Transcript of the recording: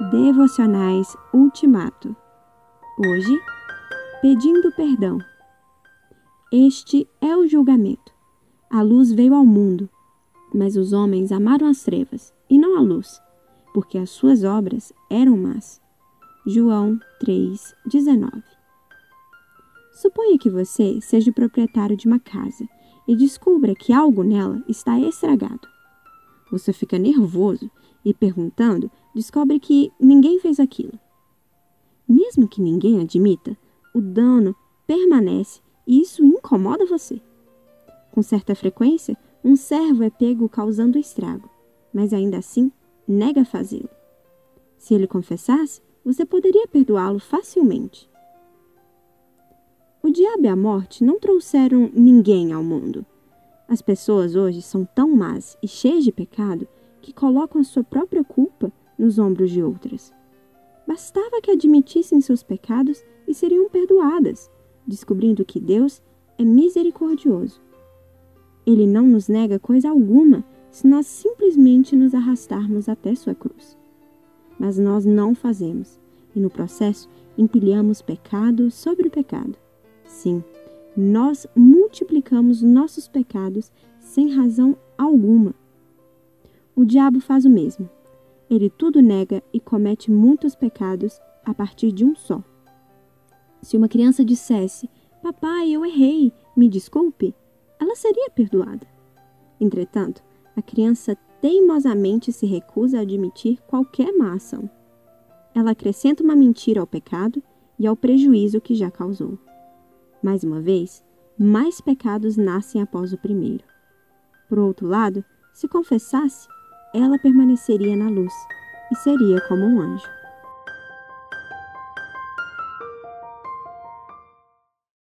Devocionais Ultimato. Hoje, pedindo perdão. Este é o julgamento. A luz veio ao mundo, mas os homens amaram as trevas e não a luz, porque as suas obras eram más. João 3:19. Suponha que você seja o proprietário de uma casa e descubra que algo nela está estragado. Você fica nervoso e perguntando, descobre que ninguém fez aquilo. Mesmo que ninguém admita, o dano permanece e isso incomoda você. Com certa frequência, um servo é pego causando estrago, mas ainda assim nega fazê-lo. Se ele confessasse, você poderia perdoá-lo facilmente. O diabo e a morte não trouxeram ninguém ao mundo. As pessoas hoje são tão más e cheias de pecado que colocam a sua própria culpa nos ombros de outras. Bastava que admitissem seus pecados e seriam perdoadas, descobrindo que Deus é misericordioso. Ele não nos nega coisa alguma se nós simplesmente nos arrastarmos até sua cruz. Mas nós não fazemos, e no processo empilhamos pecado sobre pecado. Sim, nós multiplicamos nossos pecados sem razão alguma. O diabo faz o mesmo. Ele tudo nega e comete muitos pecados a partir de um só. Se uma criança dissesse: Papai, eu errei, me desculpe, ela seria perdoada. Entretanto, a criança teimosamente se recusa a admitir qualquer má ação. Ela acrescenta uma mentira ao pecado e ao prejuízo que já causou. Mais uma vez, mais pecados nascem após o primeiro. Por outro lado, se confessasse, ela permaneceria na luz e seria como um anjo.